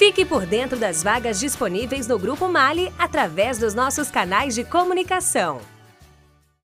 Fique por dentro das vagas disponíveis no Grupo Mali através dos nossos canais de comunicação.